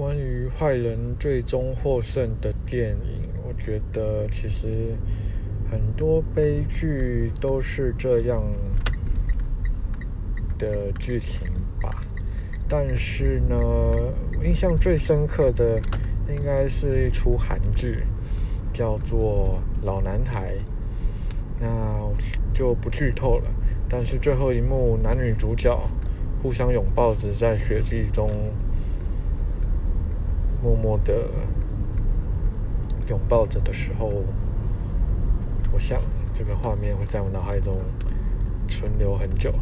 关于坏人最终获胜的电影，我觉得其实很多悲剧都是这样的剧情吧。但是呢，印象最深刻的应该是一出韩剧，叫做《老男孩》。那就不剧透了。但是最后一幕，男女主角互相拥抱着在雪地中。默默的拥抱着的时候，我想这个画面会在我脑海中存留很久。